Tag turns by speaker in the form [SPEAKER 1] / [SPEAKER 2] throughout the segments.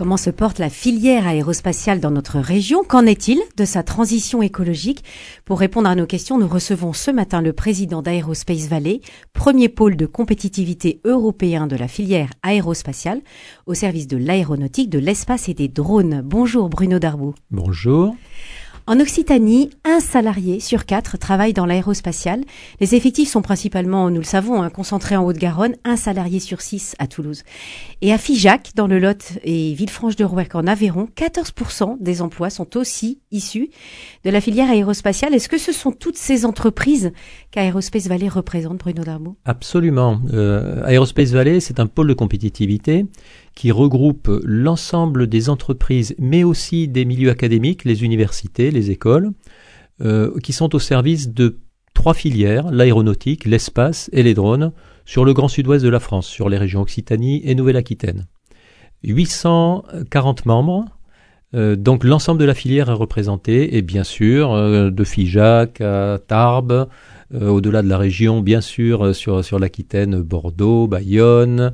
[SPEAKER 1] Comment se porte la filière aérospatiale dans notre région? Qu'en est-il de sa transition écologique? Pour répondre à nos questions, nous recevons ce matin le président d'Aerospace Valley, premier pôle de compétitivité européen de la filière aérospatiale, au service de l'aéronautique, de l'espace et des drones. Bonjour Bruno Darbou.
[SPEAKER 2] Bonjour.
[SPEAKER 1] En Occitanie, un salarié sur quatre travaille dans l'aérospatial. Les effectifs sont principalement, nous le savons, hein, concentrés en Haute-Garonne, un salarié sur six à Toulouse. Et à Figeac, dans le Lot et Villefranche-de-Rouergue en Aveyron, 14% des emplois sont aussi issus de la filière aérospatiale. Est-ce que ce sont toutes ces entreprises qu'Aerospace Valley représente, Bruno Darbo
[SPEAKER 2] Absolument. Euh, Aerospace Valley, c'est un pôle de compétitivité qui regroupe l'ensemble des entreprises, mais aussi des milieux académiques, les universités, les écoles, euh, qui sont au service de trois filières, l'aéronautique, l'espace et les drones, sur le grand sud-ouest de la France, sur les régions Occitanie et Nouvelle-Aquitaine. 840 membres, euh, donc l'ensemble de la filière est représenté, et bien sûr, euh, de Figeac à Tarbes, au-delà de la région, bien sûr, sur, sur l'Aquitaine, Bordeaux, Bayonne,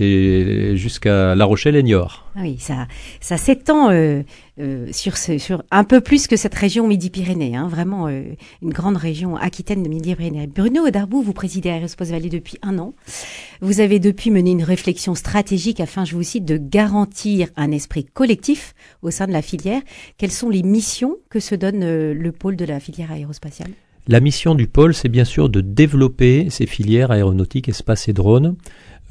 [SPEAKER 2] et jusqu'à La Rochelle et Niort.
[SPEAKER 1] Ah oui, ça, ça s'étend euh, euh, sur, ce, sur un peu plus que cette région Midi-Pyrénées, hein, vraiment euh, une grande région aquitaine de Midi-Pyrénées. Bruno Darbou, vous présidez Aerospace Valley depuis un an. Vous avez depuis mené une réflexion stratégique afin, je vous cite, de garantir un esprit collectif au sein de la filière. Quelles sont les missions que se donne le pôle de la filière aérospatiale?
[SPEAKER 2] La mission du pôle, c'est bien sûr de développer ces filières aéronautiques, espace et drones,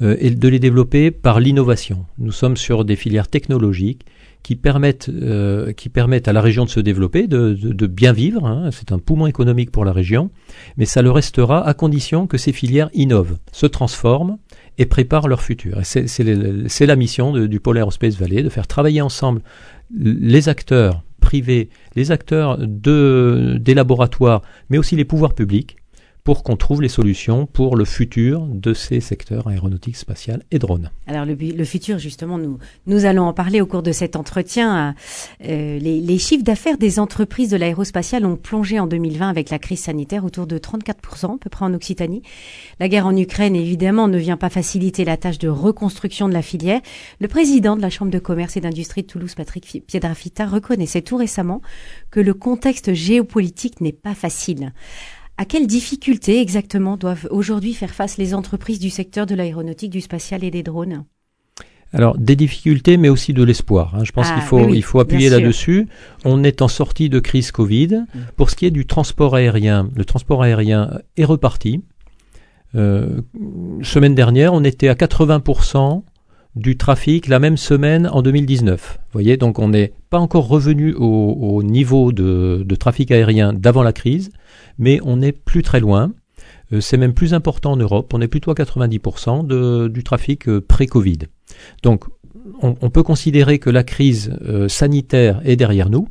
[SPEAKER 2] et de les développer par l'innovation. Nous sommes sur des filières technologiques qui permettent, euh, qui permettent à la région de se développer, de, bien vivre. Hein. C'est un poumon économique pour la région, mais ça le restera à condition que ces filières innovent, se transforment et préparent leur futur. C'est la mission du pôle Aerospace Valley, de faire travailler ensemble les acteurs privés, les acteurs de, des laboratoires, mais aussi les pouvoirs publics, pour qu'on trouve les solutions pour le futur de ces secteurs aéronautiques, spatiales et drones.
[SPEAKER 1] Alors le, le, futur, justement, nous, nous allons en parler au cours de cet entretien. Euh, les, les, chiffres d'affaires des entreprises de l'aérospatiale ont plongé en 2020 avec la crise sanitaire autour de 34% à peu près en Occitanie. La guerre en Ukraine, évidemment, ne vient pas faciliter la tâche de reconstruction de la filière. Le président de la Chambre de commerce et d'industrie de Toulouse, Patrick Piedrafita, reconnaissait tout récemment que le contexte géopolitique n'est pas facile. À quelles difficultés exactement doivent aujourd'hui faire face les entreprises du secteur de l'aéronautique, du spatial et des drones?
[SPEAKER 2] Alors des difficultés, mais aussi de l'espoir. Hein. Je pense ah, qu'il faut, oui, oui, il faut appuyer là-dessus. On est en sortie de crise Covid. Mmh. Pour ce qui est du transport aérien, le transport aérien est reparti. Euh, semaine dernière, on était à 80% du trafic la même semaine en 2019. Vous voyez, donc on n'est pas encore revenu au, au niveau de, trafic aérien d'avant la crise, mais on n'est plus très loin. Euh, c'est même plus important en Europe. On est plutôt à 90% de, du trafic euh, pré-Covid. Donc, on, on, peut considérer que la crise euh, sanitaire est derrière nous.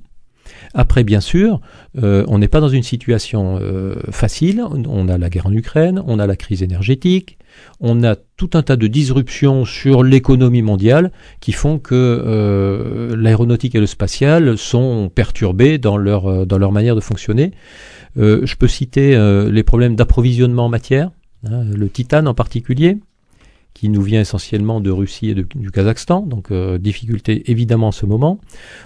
[SPEAKER 2] Après, bien sûr, euh, on n'est pas dans une situation euh, facile. On a la guerre en Ukraine, on a la crise énergétique, on a tout un tas de disruptions sur l'économie mondiale qui font que euh, l'aéronautique et le spatial sont perturbés dans leur, dans leur manière de fonctionner. je peux citer les problèmes d'approvisionnement en matière, hein, le titane en particulier qui nous vient essentiellement de Russie et du Kazakhstan, donc euh, difficultés évidemment en ce moment.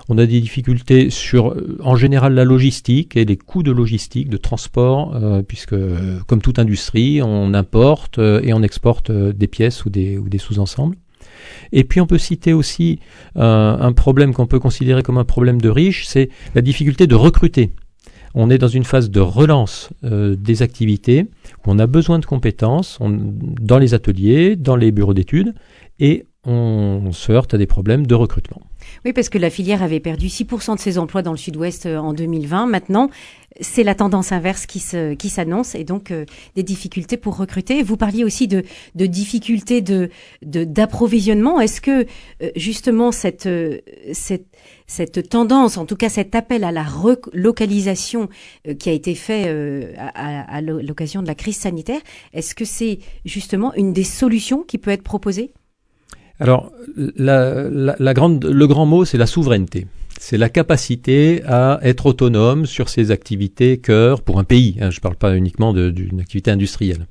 [SPEAKER 2] On a des difficultés sur, euh, en général, la logistique et les coûts de logistique, de transport, euh, puisque, euh, comme toute industrie, on importe euh, et on exporte des pièces ou des, ou des sous-ensembles. Et puis on peut citer aussi un problème qu'on peut considérer comme un problème de riche, c'est la difficulté de recruter. On est dans une phase de relance euh, des activités où on a besoin de compétences dans les ateliers, dans les bureaux d'études, et on se heurte à des problèmes de recrutement.
[SPEAKER 1] Oui, parce que la filière avait perdu 6% de ses emplois dans le sud-ouest euh, en 2020. Maintenant, c'est la tendance inverse qui s'annonce et donc euh, des difficultés pour recruter. Vous parliez aussi de, difficultés de d'approvisionnement. Est-ce que euh, justement cette cette tendance, en tout cas cet appel à la relocalisation qui a été fait à l'occasion de la crise sanitaire, est-ce que c'est justement une des solutions qui peut être proposée?
[SPEAKER 2] Alors, la, grande, le grand mot, c'est la souveraineté. C'est la capacité à être autonome sur ses activités cœur pour un pays. Hein, je ne parle pas uniquement d'une activité industrielle.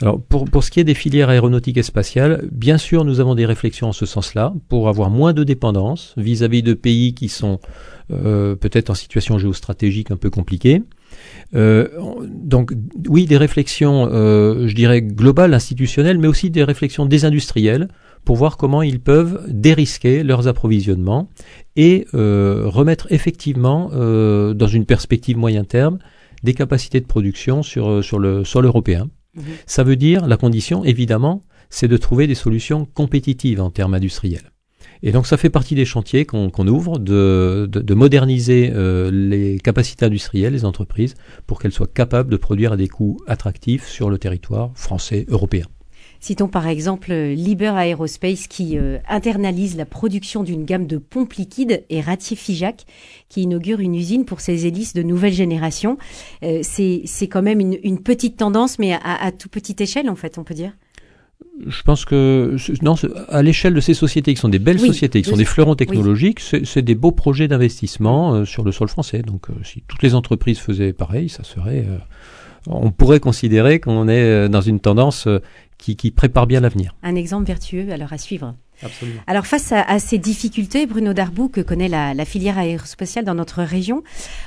[SPEAKER 2] alors pour, pour ce qui est des filières aéronautiques et spatiales, bien sûr nous avons des réflexions en ce sens-là pour avoir moins de dépendance vis-à-vis de pays qui sont euh, peut-être en situation géostratégique un peu compliquée. Euh, donc oui, des réflexions, euh, je dirais, globales, institutionnelles, mais aussi des réflexions désindustrielles pour voir comment ils peuvent dérisquer leurs approvisionnements et euh, remettre effectivement, euh, dans une perspective moyen terme, des capacités de production sur, euh, sur le sol européen. Mhm. Ça veut dire, la condition, évidemment, c'est de trouver des solutions compétitives en termes industriels. Et donc ça fait partie des chantiers qu'on ouvre, de, de, de moderniser euh, les capacités industrielles des entreprises pour qu'elles soient capables de produire à des coûts attractifs sur le territoire français, européen.
[SPEAKER 1] Citons par exemple Liber Aerospace qui euh, internalise la production d'une gamme de pompes liquides et Ratifijac qui inaugure une usine pour ses hélices de nouvelle génération. Euh, c'est quand même une, une, petite tendance, mais à, à toute petite échelle en fait, on peut dire
[SPEAKER 2] je pense que non, à l'échelle de ces sociétés qui sont des belles sociétés, qui sont des fleurons technologiques, c'est des beaux projets d'investissement euh, sur le sol français. Donc, si toutes les entreprises faisaient pareil, ça serait on pourrait considérer qu'on est dans une tendance qui, prépare bien l'avenir.
[SPEAKER 1] Un exemple vertueux alors à suivre.
[SPEAKER 2] Absolument.
[SPEAKER 1] Alors face à, ces difficultés, Bruno Darbou, que connaît la, filière aérospatiale dans notre région,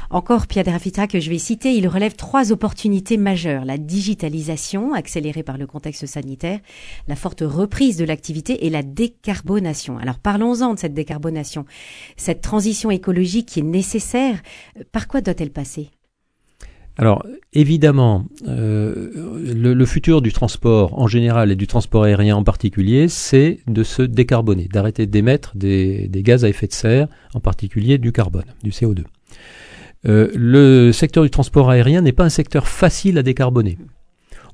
[SPEAKER 1] encore Pierre Rafita que je vais citer, il relève trois opportunités majeures. La digitalisation, accélérée par le contexte sanitaire, la forte reprise de l'activité et la décarbonation. Alors parlons-en de cette décarbonation. Cette transition écologique qui est nécessaire, par quoi doit-elle passer?
[SPEAKER 2] Alors évidemment, euh, le, futur du transport en général et du transport aérien en particulier, c'est de se décarboner, d'arrêter d'émettre des, gaz à effet de serre, en particulier du carbone, du CO2. Euh, le secteur du transport aérien n'est pas un secteur facile à décarboner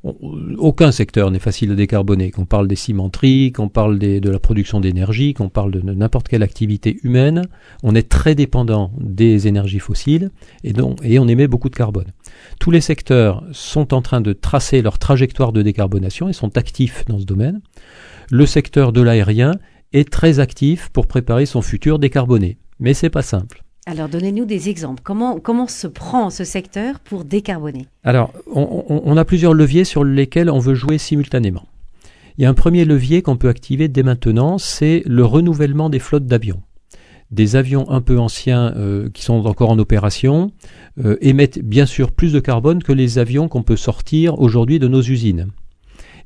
[SPEAKER 2] aucun secteur n'est facile à décarboner. Qu'on parle des cimenteries, qu'on parle de la production d'énergie, qu'on parle de n'importe quelle activité humaine, on est très dépendant des énergies fossiles et, et on émet beaucoup de carbone. Tous les secteurs sont en train de tracer leur trajectoire de décarbonation et sont actifs dans ce domaine. Le secteur de l'aérien est très actif pour préparer son futur décarboné, mais c'est pas simple.
[SPEAKER 1] Alors, donnez-nous des exemples. Comment, se prend ce secteur pour décarboner?
[SPEAKER 2] Alors, on, a plusieurs leviers sur lesquels on veut jouer simultanément. Il y a un premier levier qu'on peut activer dès maintenant, c'est le renouvellement des flottes d'avions. Des avions un peu anciens euh, qui sont encore en opération euh, émettent bien sûr plus de carbone que les avions qu'on peut sortir aujourd'hui de nos usines,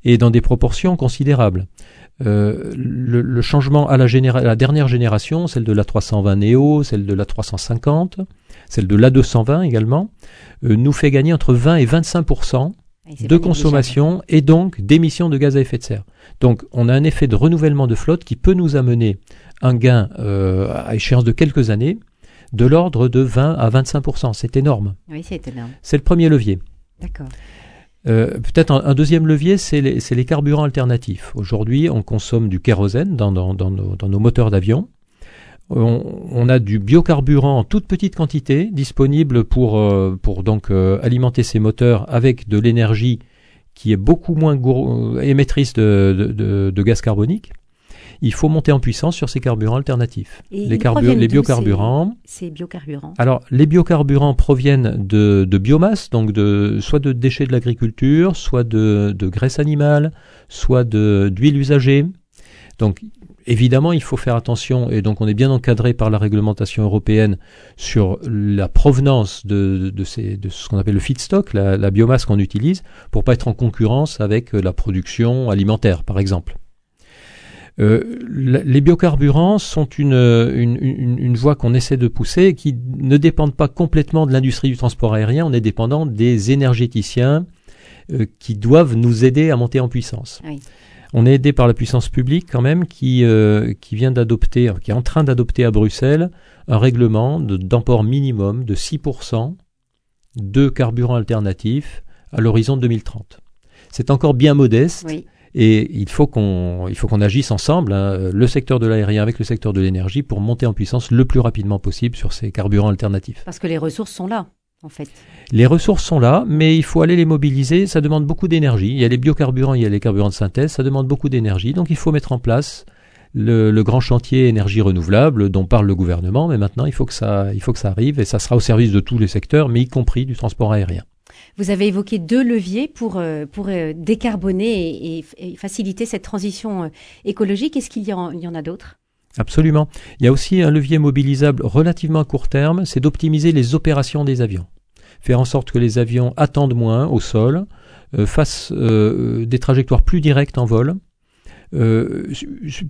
[SPEAKER 2] et dans des proportions considérables. Euh, le, changement à la, la, dernière génération, celle de la 320 Neo, celle de la 350, celle de la 220 également, euh, nous fait gagner entre 20 et 25% de consommation et donc d'émissions de gaz à effet de serre. Donc on a un effet de renouvellement de flotte qui peut nous amener un gain euh, à échéance de quelques années de l'ordre de 20 à 25 C'est énorme.
[SPEAKER 1] Oui, c'est énorme.
[SPEAKER 2] C'est le premier levier.
[SPEAKER 1] D'accord.
[SPEAKER 2] Euh, peut-être un, deuxième levier, c'est les, carburants alternatifs. Aujourd'hui, on consomme du kérosène dans, nos, moteurs d'avion. On, a du biocarburant en toute petite quantité disponible pour, euh, donc euh, alimenter ces moteurs avec de l'énergie qui est beaucoup moins émettrice de, gaz carbonique il faut monter en puissance sur ces carburants alternatifs.
[SPEAKER 1] les,
[SPEAKER 2] les biocarburants.
[SPEAKER 1] Ces, biocarburants.
[SPEAKER 2] Alors, les biocarburants proviennent de, biomasse, donc de, soit de déchets de l'agriculture, soit de, de graisse animale, soit d'huile usagée. Donc, évidemment, il faut faire attention, et donc on est bien encadré par la réglementation européenne sur la provenance de, de, ces, de ce qu'on appelle le feedstock, la, la biomasse qu'on utilise, pour pas être en concurrence avec la production alimentaire, par exemple. Euh, les biocarburants sont une, une, une, voie qu'on essaie de pousser qui ne dépendent pas complètement de l'industrie du transport aérien, on est dépendant des énergéticiens euh, qui doivent nous aider à monter en puissance. On est aidé par la puissance publique quand même qui, euh, qui vient d'adopter, qui est en train d'adopter à Bruxelles un règlement d'emport minimum de 6% de carburants alternatifs à l'horizon 2030. C'est encore bien modeste. Oui. Et il faut qu'on il faut qu'on agisse ensemble, hein, le secteur de l'aérien avec le secteur de l'énergie, pour monter en puissance le plus rapidement possible sur ces carburants alternatifs.
[SPEAKER 1] Parce que les ressources sont là. En fait.
[SPEAKER 2] Les ressources sont là, mais il faut aller les mobiliser. Ça demande beaucoup d'énergie. Il y a les biocarburants, il y a les carburants de synthèse. Ça demande beaucoup d'énergie. Donc il faut mettre en place le, le, grand chantier énergie renouvelable dont parle le gouvernement. Mais maintenant, il faut que ça, il faut que ça arrive et ça sera au service de tous les secteurs, mais y compris du transport aérien.
[SPEAKER 1] Vous avez évoqué deux leviers pour, euh, pour euh, décarboner et, faciliter cette transition écologique. Est-ce qu'il y, en, a d'autres?
[SPEAKER 2] Absolument. Il y a aussi un levier mobilisable relativement à court terme, c'est d'optimiser les opérations des avions. Faire en sorte que les avions attendent moins au sol, fassent des trajectoires plus directes en vol, euh,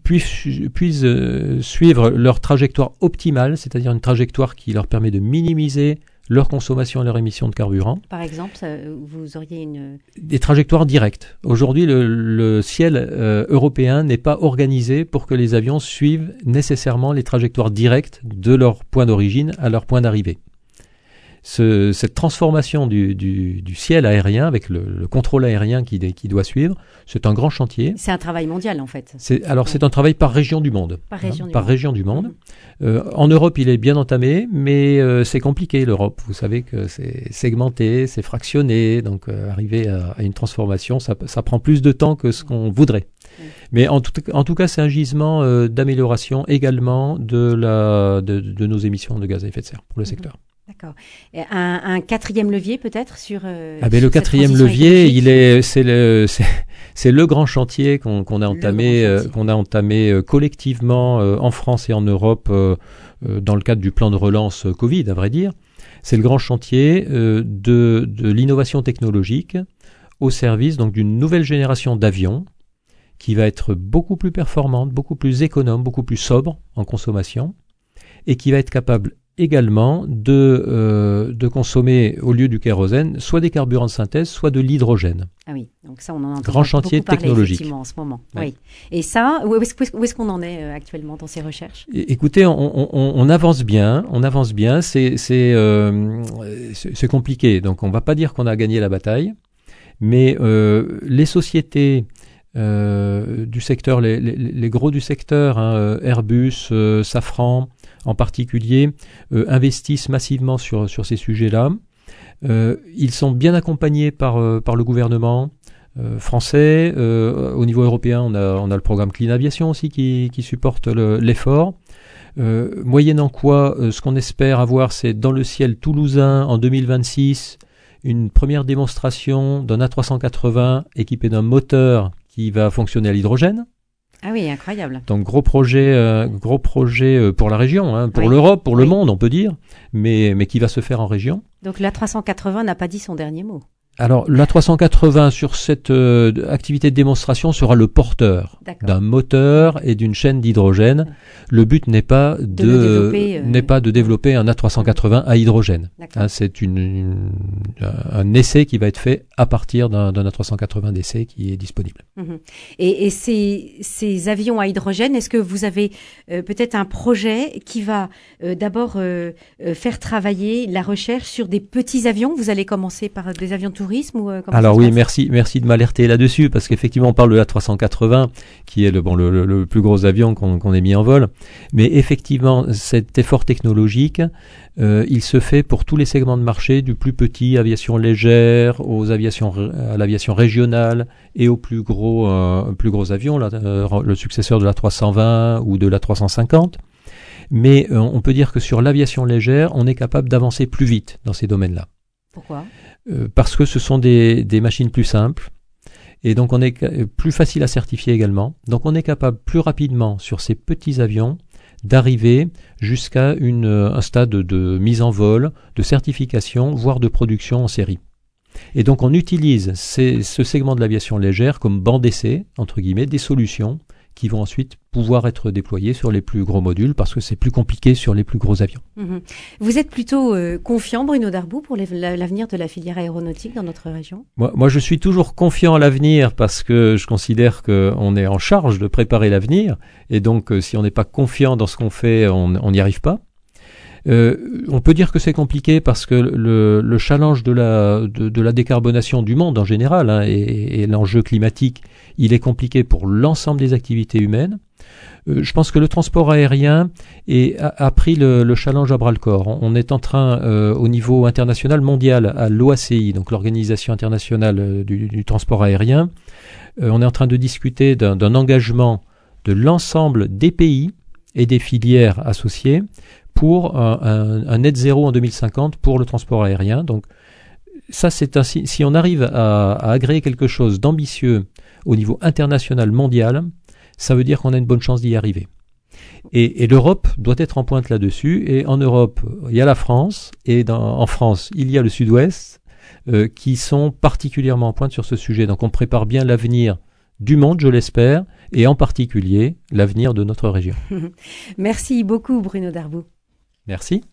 [SPEAKER 2] puissent, euh, suivre leur trajectoire optimale, c'est-à-dire une trajectoire qui leur permet de minimiser leur consommation et leur émission de carburant.
[SPEAKER 1] Par exemple, vous auriez une...
[SPEAKER 2] Des trajectoires directes. Aujourd'hui, le, ciel euh, européen n'est pas organisé pour que les avions suivent nécessairement les trajectoires directes de leur point d'origine à leur point d'arrivée cette transformation du, ciel aérien avec le, contrôle aérien qui, qui doit suivre, c'est un grand chantier.
[SPEAKER 1] C'est un travail mondial en fait.
[SPEAKER 2] alors c'est un travail par région du monde.
[SPEAKER 1] Par région,
[SPEAKER 2] hein,
[SPEAKER 1] du,
[SPEAKER 2] par
[SPEAKER 1] monde.
[SPEAKER 2] région du monde. Euh, en Europe, il est bien entamé, mais euh, c'est compliqué l'Europe. Vous savez que c'est segmenté, c'est fractionné, donc euh, arriver à, une transformation, ça, prend plus de temps que ce qu'on voudrait. Mais en tout, en tout cas, c'est un gisement d'amélioration également de, la, de, nos émissions de gaz à effet de serre pour le mhm. secteur.
[SPEAKER 1] D'accord. Un, un, quatrième levier peut-être sur.
[SPEAKER 2] Euh, ah ben le quatrième levier, il est, c'est le, c'est le grand chantier qu'on a entamé, euh, qu'on a entamé euh, collectivement en France et en Europe dans le cadre du plan de relance Covid, à vrai dire. C'est le grand chantier de, de l'innovation technologique au service donc d'une nouvelle génération d'avions qui va être beaucoup plus performante, beaucoup plus économe, beaucoup plus sobre en consommation et qui va être capable également de, euh, de consommer au lieu du kérosène soit des carburants de synthèse, soit de l'hydrogène.
[SPEAKER 1] Ah oui, donc ça on en entend
[SPEAKER 2] Grand chantier
[SPEAKER 1] beaucoup
[SPEAKER 2] technologique
[SPEAKER 1] parler, en ce moment. Oui. Et ça, où est-ce qu'on en est euh, actuellement dans ces recherches?
[SPEAKER 2] Écoutez, on, on, on, avance bien, on avance bien. C'est c'est euh, compliqué, donc on va pas dire qu'on a gagné la bataille, mais euh, les sociétés du secteur, les, les, les, gros du secteur, hein, Airbus, Safran, en particulier euh, investissent massivement sur, sur ces sujets-là. Euh, ils sont bien accompagnés par, euh, par le gouvernement français. au niveau européen, on a, on a le programme Clean Aviation aussi qui, qui supporte l'effort. moyennant quoi, ce qu'on espère avoir, c'est dans le ciel toulousain en 2026 une première démonstration d'un A380 équipé d'un moteur qui va fonctionner à l'hydrogène.
[SPEAKER 1] Ah oui, incroyable.
[SPEAKER 2] Donc gros projet, euh, gros projet euh, pour la région, hein, pour l'Europe, pour le monde, on peut dire, mais, mais qui va se faire en région.
[SPEAKER 1] Donc la 380 n'a pas dit son dernier mot.
[SPEAKER 2] Alors, la 380 sur cette euh, activité de démonstration sera le porteur d'un moteur et d'une chaîne d'hydrogène. Le but n'est pas de, euh, n'est pas de développer un A380 à hydrogène. Hein, c'est une, un essai qui va être fait à partir d'un A380 d'essai qui est disponible.
[SPEAKER 1] Mhm. Et, et ces, ces, avions à hydrogène, est-ce que vous avez euh, peut-être un projet qui va d'abord faire travailler la recherche sur des petits avions? Vous allez commencer par des avions
[SPEAKER 2] euh, Alors oui, merci, merci de m'alerter là-dessus parce qu'effectivement on parle de la 380 qui est le bon le, plus gros avion qu'on ait mis en vol, mais effectivement cet effort technologique euh, il se fait pour tous les segments de marché, du plus petit aviation légère aux aviations à l'aviation régionale et aux plus gros euh, plus gros avions, le successeur de la 320 ou de la 350. Mais on peut dire que sur l'aviation légère, on est capable d'avancer plus vite dans ces domaines-là.
[SPEAKER 1] Pourquoi?
[SPEAKER 2] Euh, parce que ce sont des, des, machines plus simples et donc on est plus facile à certifier également. Donc on est capable plus rapidement sur ces petits avions d'arriver jusqu'à un stade de mise en vol, de certification, voire de production en série. Et donc on utilise ce segment de l'aviation légère comme banc d'essai, entre guillemets, des solutions qui vont ensuite pouvoir être déployés sur les plus gros modules parce que c'est plus compliqué sur les plus gros avions.
[SPEAKER 1] Mhm. Vous êtes plutôt euh, confiant, Bruno Darbou, pour l'avenir de la filière aéronautique dans notre région?
[SPEAKER 2] Moi, moi, je suis toujours confiant à l'avenir parce que je considère qu'on est en charge de préparer l'avenir et donc euh, si on n'est pas confiant dans ce qu'on fait, on n'y arrive pas. Euh, on peut dire que c'est compliqué parce que le, le challenge de la, décarbonation du monde en général hein, et, l'enjeu climatique, il est compliqué pour l'ensemble des activités humaines. Euh, je pense que le transport aérien a, pris le, le, challenge à bras le corps. On, est en train, euh, au niveau international mondial, à l'OACI, donc l'Organisation internationale du, transport aérien, on est en train de discuter d'un engagement de l'ensemble des pays et des filières associées pour un, net zéro en 2050 pour le transport aérien. Donc ça, c'est ainsi. Si on arrive à, agréer quelque chose d'ambitieux au niveau international, mondial, ça veut dire qu'on a une bonne chance d'y arriver. Et, l'Europe doit être en pointe là-dessus. Et en Europe, il y a la France, et en France, il y a le Sud-Ouest, euh, qui sont particulièrement en pointe sur ce sujet. Donc on prépare bien l'avenir du monde, je l'espère, et en particulier l'avenir de notre région.
[SPEAKER 1] Merci beaucoup, Bruno Darboux.
[SPEAKER 2] Merci.